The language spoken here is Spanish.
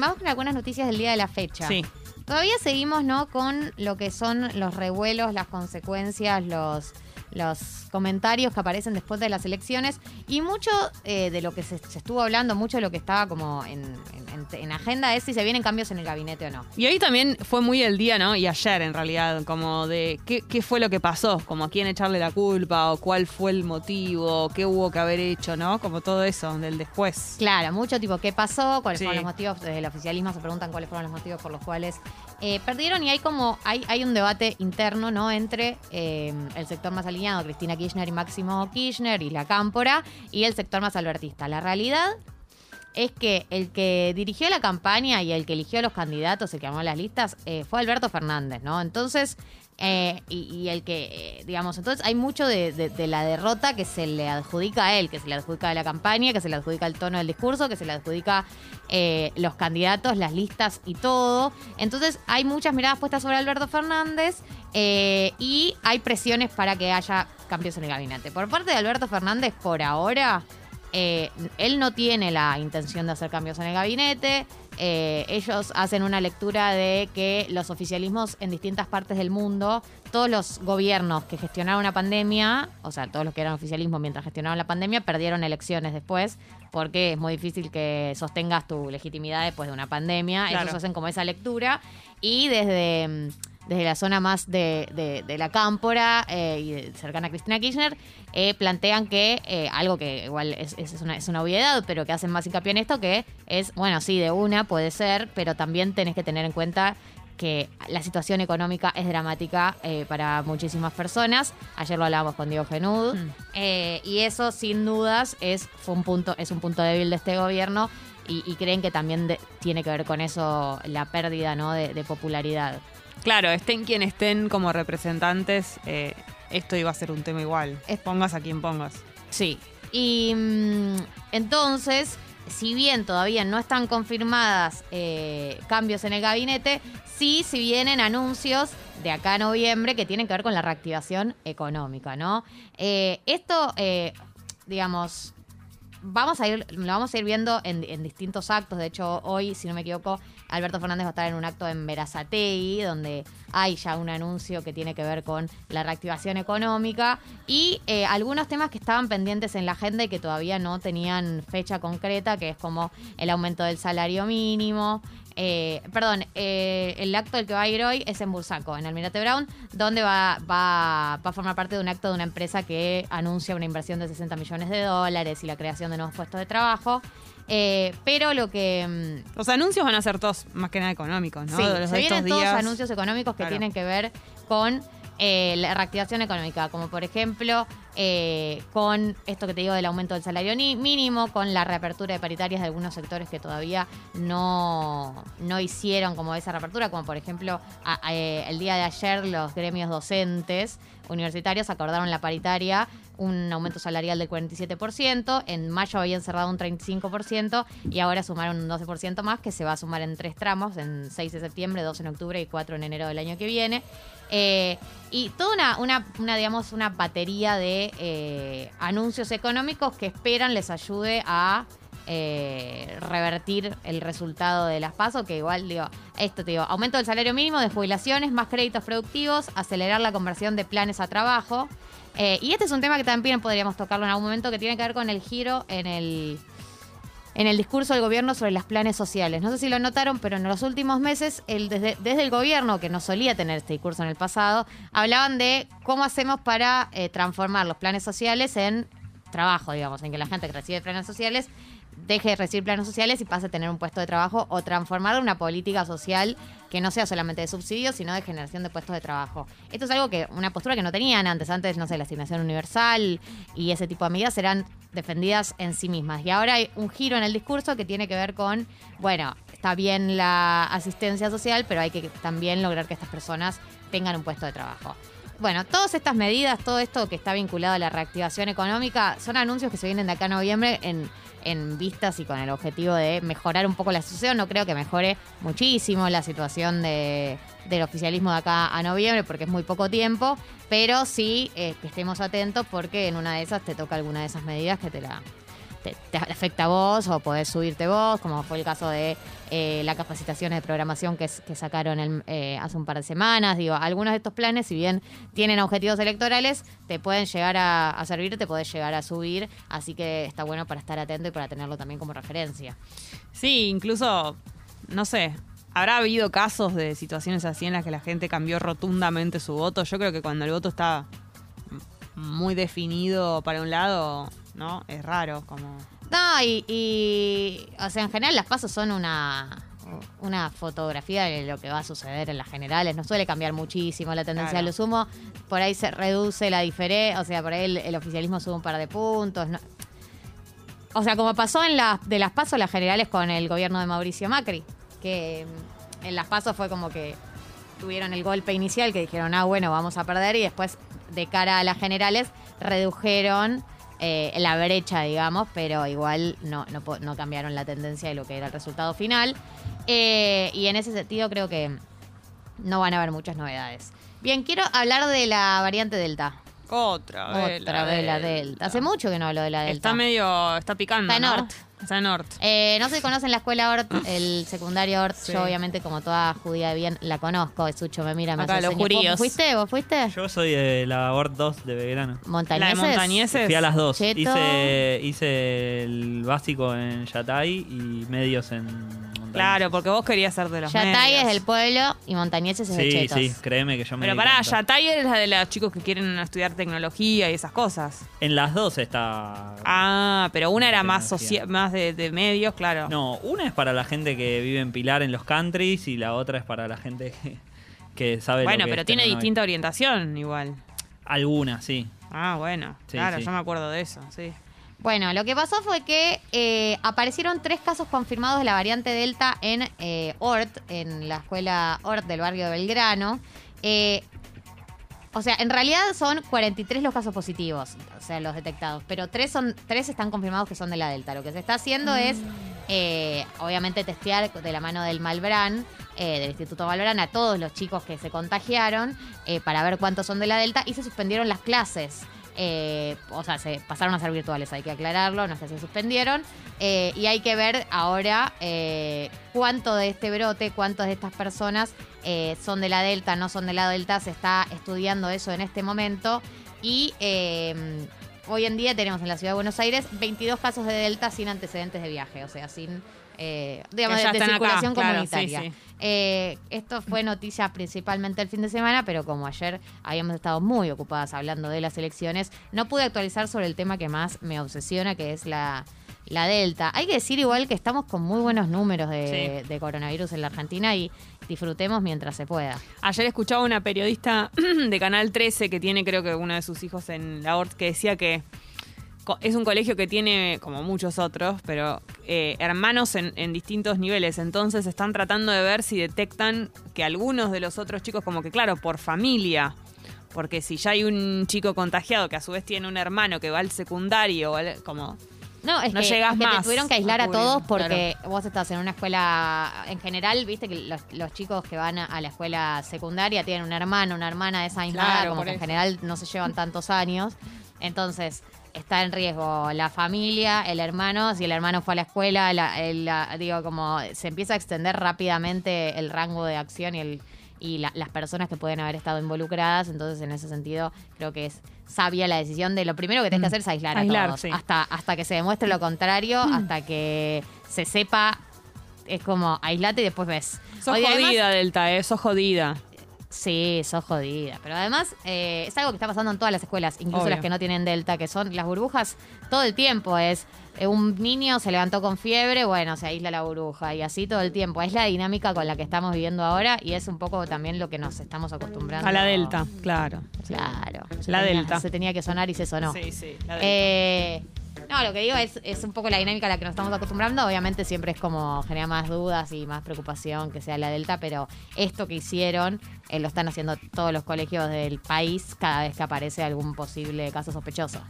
Vamos con algunas noticias del día de la fecha. Sí. Todavía seguimos, ¿no? Con lo que son los revuelos, las consecuencias, los, los comentarios que aparecen después de las elecciones. Y mucho eh, de lo que se, se estuvo hablando, mucho de lo que estaba como en, en- en agenda es si se vienen cambios en el gabinete o no. Y ahí también fue muy el día, ¿no? Y ayer en realidad, como de qué, qué fue lo que pasó, como a quién echarle la culpa o cuál fue el motivo, qué hubo que haber hecho, ¿no? Como todo eso del después. Claro, mucho tipo, ¿qué pasó? ¿Cuáles Sí. fueron los motivos? Desde el oficialismo se preguntan cuáles fueron los motivos por los cuales eh, perdieron y hay como, hay, hay un debate interno, ¿no? Entre eh, el sector más Cristina Kirchner y Máximo Kirchner y la Cámpora, y el sector más albertista. La realidad es que el que dirigió la campaña y el que eligió a los candidatos, el que armó las listas, eh, fue Alberto Fernández, ¿no? Entonces, eh, y, y el que, eh, digamos, entonces hay mucho de, la derrota que se le adjudica a él, que se le adjudica a la campaña, que se le adjudica el tono del discurso, que se le adjudica eh, los candidatos, las listas y todo. Entonces hay muchas miradas puestas sobre Alberto Fernández eh, y hay presiones para que haya cambios en el gabinete. Por parte de Alberto Fernández, por ahora, eh, él no tiene la intención de hacer cambios en el gabinete. Eh, ellos hacen una lectura de que los oficialismos en distintas partes del mundo, todos los gobiernos que gestionaron una pandemia, o sea, todos los que eran oficialismo mientras gestionaron la pandemia, perdieron elecciones después, porque es muy difícil que sostengas tu legitimidad después de una pandemia. Claro. Ellos hacen como esa lectura. Y desde, mm, desde la zona más de, de- de la cámpora eh, y de- cercana a Cristina Kirchner, eh, plantean que eh, algo que igual es, es una, es una obviedad, pero que hacen más hincapié en esto, que es, bueno, sí, de una puede ser, pero también tenés que tener en cuenta que la situación económica es dramática para muchísimas personas. Ayer lo hablábamos con Diego Genud. Mm. y eso, sin dudas, es, fue un punto, es un punto débil de este gobierno. Y, y creen que también de- tiene que ver con eso la pérdida ¿no? de, de popularidad. Claro, estén quien estén como representantes, eh, esto iba a ser un tema igual. Es- Pongas a quien pongas. Sí. Y mm, entonces, si bien todavía no están confirmadas eh, cambios en el gabinete, sí, si vienen anuncios de acá a noviembre que tienen que ver con la reactivación económica, ¿no? Eh, esto, eh, digamos, vamos a ir, lo vamos a ir viendo en, distintos actos. De hecho, hoy, si no me equivoco, Alberto Fernández va a estar en un acto en Verazategui, donde hay ya un anuncio que tiene que ver con la reactivación económica y eh, algunos temas que estaban pendientes en la agenda y que todavía no tenían fecha concreta, que es como el aumento del salario mínimo. Eh, perdón, eh, el acto del que va a ir hoy es en Bursaco, en Almirante Brown, donde va, va, va a formar parte de un acto de una empresa que anuncia una inversión de 60 millones de dólares y la creación de nuevos puestos de trabajo. Eh, pero lo que... mm, Los anuncios van a ser todos más que nada económicos, ¿no? Sí, De los se vienen todos días. anuncios económicos que Claro. tienen que ver con eh, la reactivación económica, como por ejemplo eh, con esto que te digo del aumento del salario ni- mínimo, con la reapertura de paritarias de algunos sectores que todavía no, no hicieron como esa reapertura, como por ejemplo eh, el día de ayer los gremios docentes universitarios acordaron la paritaria un aumento salarial del 47%, en mayo habían cerrado un 35% y ahora sumaron un 12% más que se va a sumar en tres tramos, en 6 de septiembre, 2 en octubre y 4 en enero del año que viene. Eh, y toda una, una, digamos, una batería de eh, anuncios económicos que esperan les ayude a eh, revertir el resultado de las pasos, que igual digo, esto te digo, aumento del salario mínimo de jubilaciones, más créditos productivos, acelerar la conversión de planes a trabajo. Eh, y este es un tema que también podríamos tocarlo en algún momento que tiene que ver con el giro en el en el discurso del gobierno sobre los planes sociales. No sé si lo notaron, pero en los últimos meses, el, desde, el gobierno, que no solía tener este discurso en el pasado, hablaban de cómo hacemos para eh, transformar los planes sociales en trabajo, digamos, en que la gente que recibe planes sociales deje de recibir planes sociales y pase a tener un puesto de trabajo o transformar una política social que no sea solamente de subsidios, sino de generación de puestos de trabajo. Esto es algo que, una postura que no tenían antes, antes, no sé, la asignación universal y ese tipo de medidas eran defendidas en sí mismas. Y ahora hay un giro en el discurso que tiene que ver con, bueno, está bien la asistencia social, pero hay que también lograr que estas personas tengan un puesto de trabajo. Bueno, todas estas medidas, todo esto que está vinculado a la reactivación económica, son anuncios que se vienen de acá a noviembre en, en vistas y con el objetivo de mejorar un poco la situación. No creo que mejore muchísimo la situación de, del oficialismo de acá a noviembre porque es muy poco tiempo, pero sí eh, que estemos atentos porque en una de esas te toca alguna de esas medidas que te la, te, afecta a vos o podés subirte vos, como fue el caso de eh, las capacitaciones de programación que, sacaron el- eh, hace un par de semanas. Digo, algunos de estos planes, si bien tienen objetivos electorales, te pueden llegar a, a servir, te podés llegar a subir, así que está bueno para estar atento y para tenerlo también como referencia. Sí, incluso, no sé, habrá habido casos de situaciones así en las que la gente cambió rotundamente su voto. Yo creo que cuando el voto está muy definido para un lado, ¿no? Es raro, como... No, y, y, o sea, en general las pasos son una, una fotografía de lo que va a suceder en las generales. No suele cambiar muchísimo la tendencia. Claro. Lo sumo, por ahí se reduce la diferencia, o sea, por ahí el, el oficialismo sube un par de puntos. no- O sea, como pasó en las de las pasos las generales con el gobierno de Mauricio Macri, que mm, en las pasos fue como que tuvieron el golpe inicial que dijeron, ah, bueno, vamos a perder y después de cara a las generales redujeron eh, la brecha, digamos, pero igual no, no, no cambiaron la tendencia de lo que era el resultado final. Eh, y en ese sentido creo que no van a haber muchas novedades. Bien, quiero hablar de la variante Delta. Otra vez. Otra vez la Delta. Hace mucho que no hablo de la Delta. Está medio, está picando, Está en ¿no? Está en Ort. Eh, no sé si conocen la escuela Ort, el secundario Ort. Sí. Yo, obviamente, como toda judía de bien, la conozco. Sucho me mira, me Acá, hace los señas. ¿Vos juríos. ¿Fuiste? ¿Vos fuiste? Yo soy de la ORT 2 de Belgrano. ¿Montañeses? La de Montañeses. Fui a las dos. Cheto. Hice, hice el básico en Yatay y medios en. Claro, porque vos querías ser de los Yatay es del pueblo y Montañeses es de Sí, Chetos. sí, créeme que yo me Pero di pará, cuenta. Yatay es la de los chicos que quieren estudiar tecnología y esas cosas. En las dos está... Ah, pero una era más, Tecnología. socia- más de, de medios, claro. No, una es para la gente que vive en Pilar en los countries y la otra es para la gente que, que sabe lo bueno, que pero es tiene distinta orientación igual. Alguna, sí. Ah, bueno. Sí, claro, sí. yo me acuerdo de eso, sí. Bueno, lo que pasó fue que eh, aparecieron tres casos confirmados de la variante Delta en eh, Ort, en la escuela Ort del barrio de Belgrano. Eh, o sea, en realidad son 43 los casos positivos, o sea, los detectados, pero tres, son, tres están confirmados que son de la Delta. Lo que se está haciendo es, eh, obviamente, testear de la mano del Malbrán, eh, del Instituto Malbrán, a todos los chicos que se contagiaron eh, para ver cuántos son de la Delta y se suspendieron las clases. Eh, o sea, se pasaron a ser virtuales, hay que aclararlo, no que se suspendieron. Eh, y hay que ver ahora eh, cuánto de este brote, cuántas de estas personas son de la Delta, no son de la Delta. Se está estudiando eso en este momento. Y hoy en día tenemos en la ciudad de Buenos Aires 22 casos de Delta sin antecedentes de viaje, o sea, sin, eh, digamos, de, de acá, circulación claro, sí, comunitaria. sí. Eh, esto fue noticia principalmente el fin de semana, pero como ayer habíamos estado muy ocupadas hablando de las elecciones, no pude actualizar sobre el tema que más me obsesiona, que es la, la Delta. Hay que decir igual que estamos con muy buenos números de, de coronavirus en la Argentina y disfrutemos mientras se pueda. Ayer escuchaba una periodista de Canal 13 que tiene creo que uno de sus hijos en la ORT que decía que es un colegio que tiene, como muchos otros, pero eh, hermanos en, en distintos niveles. Entonces están tratando de ver si detectan que algunos de los otros chicos, como que claro, por familia. Porque si ya hay un chico contagiado que a su vez tiene un hermano que va al secundario, como... No, es No que, llegás es que más te tuvieron que aislar a todos porque vos estás en una escuela, en general, viste que los, los chicos que van a, a la escuela secundaria tienen un hermano, una hermana de esa misma Claro, edad, como que en general no se llevan tantos años. Entonces, está en riesgo la familia, el hermano, si el hermano fue a la escuela, la- el- la- digo, como se empieza a extender rápidamente el rango de acción y el y la- las personas que pueden haber estado involucradas. Entonces, en ese sentido, creo que es sabia la decisión de lo primero que tenés que hacer es aislar, Aislar, a todos. sí. Hasta, hasta que se demuestre lo contrario, hasta que se sepa. Es como aislate y después ves. Sos además- jodida, Delta, eh, sos jodida. Sí, sos jodida. Pero además eh, es algo que está pasando en todas las escuelas, incluso Obvio. las que no tienen delta, que son las burbujas todo el tiempo. Es eh, un niño se levantó con fiebre, bueno, se aísla la burbuja y así todo el tiempo. Es la dinámica con la que estamos viviendo ahora y es un poco también lo que nos estamos acostumbrando. A la Delta, claro. Claro. La tenía- Delta. Se tenía que sonar y se sonó. Sí, sí, la Delta. Eh, no, lo que digo es, es un poco la dinámica a la que nos estamos acostumbrando. Obviamente siempre es como genera más dudas y más preocupación que sea la Delta, pero esto que hicieron eh, lo están haciendo todos los colegios del país cada vez que aparece algún posible caso sospechoso.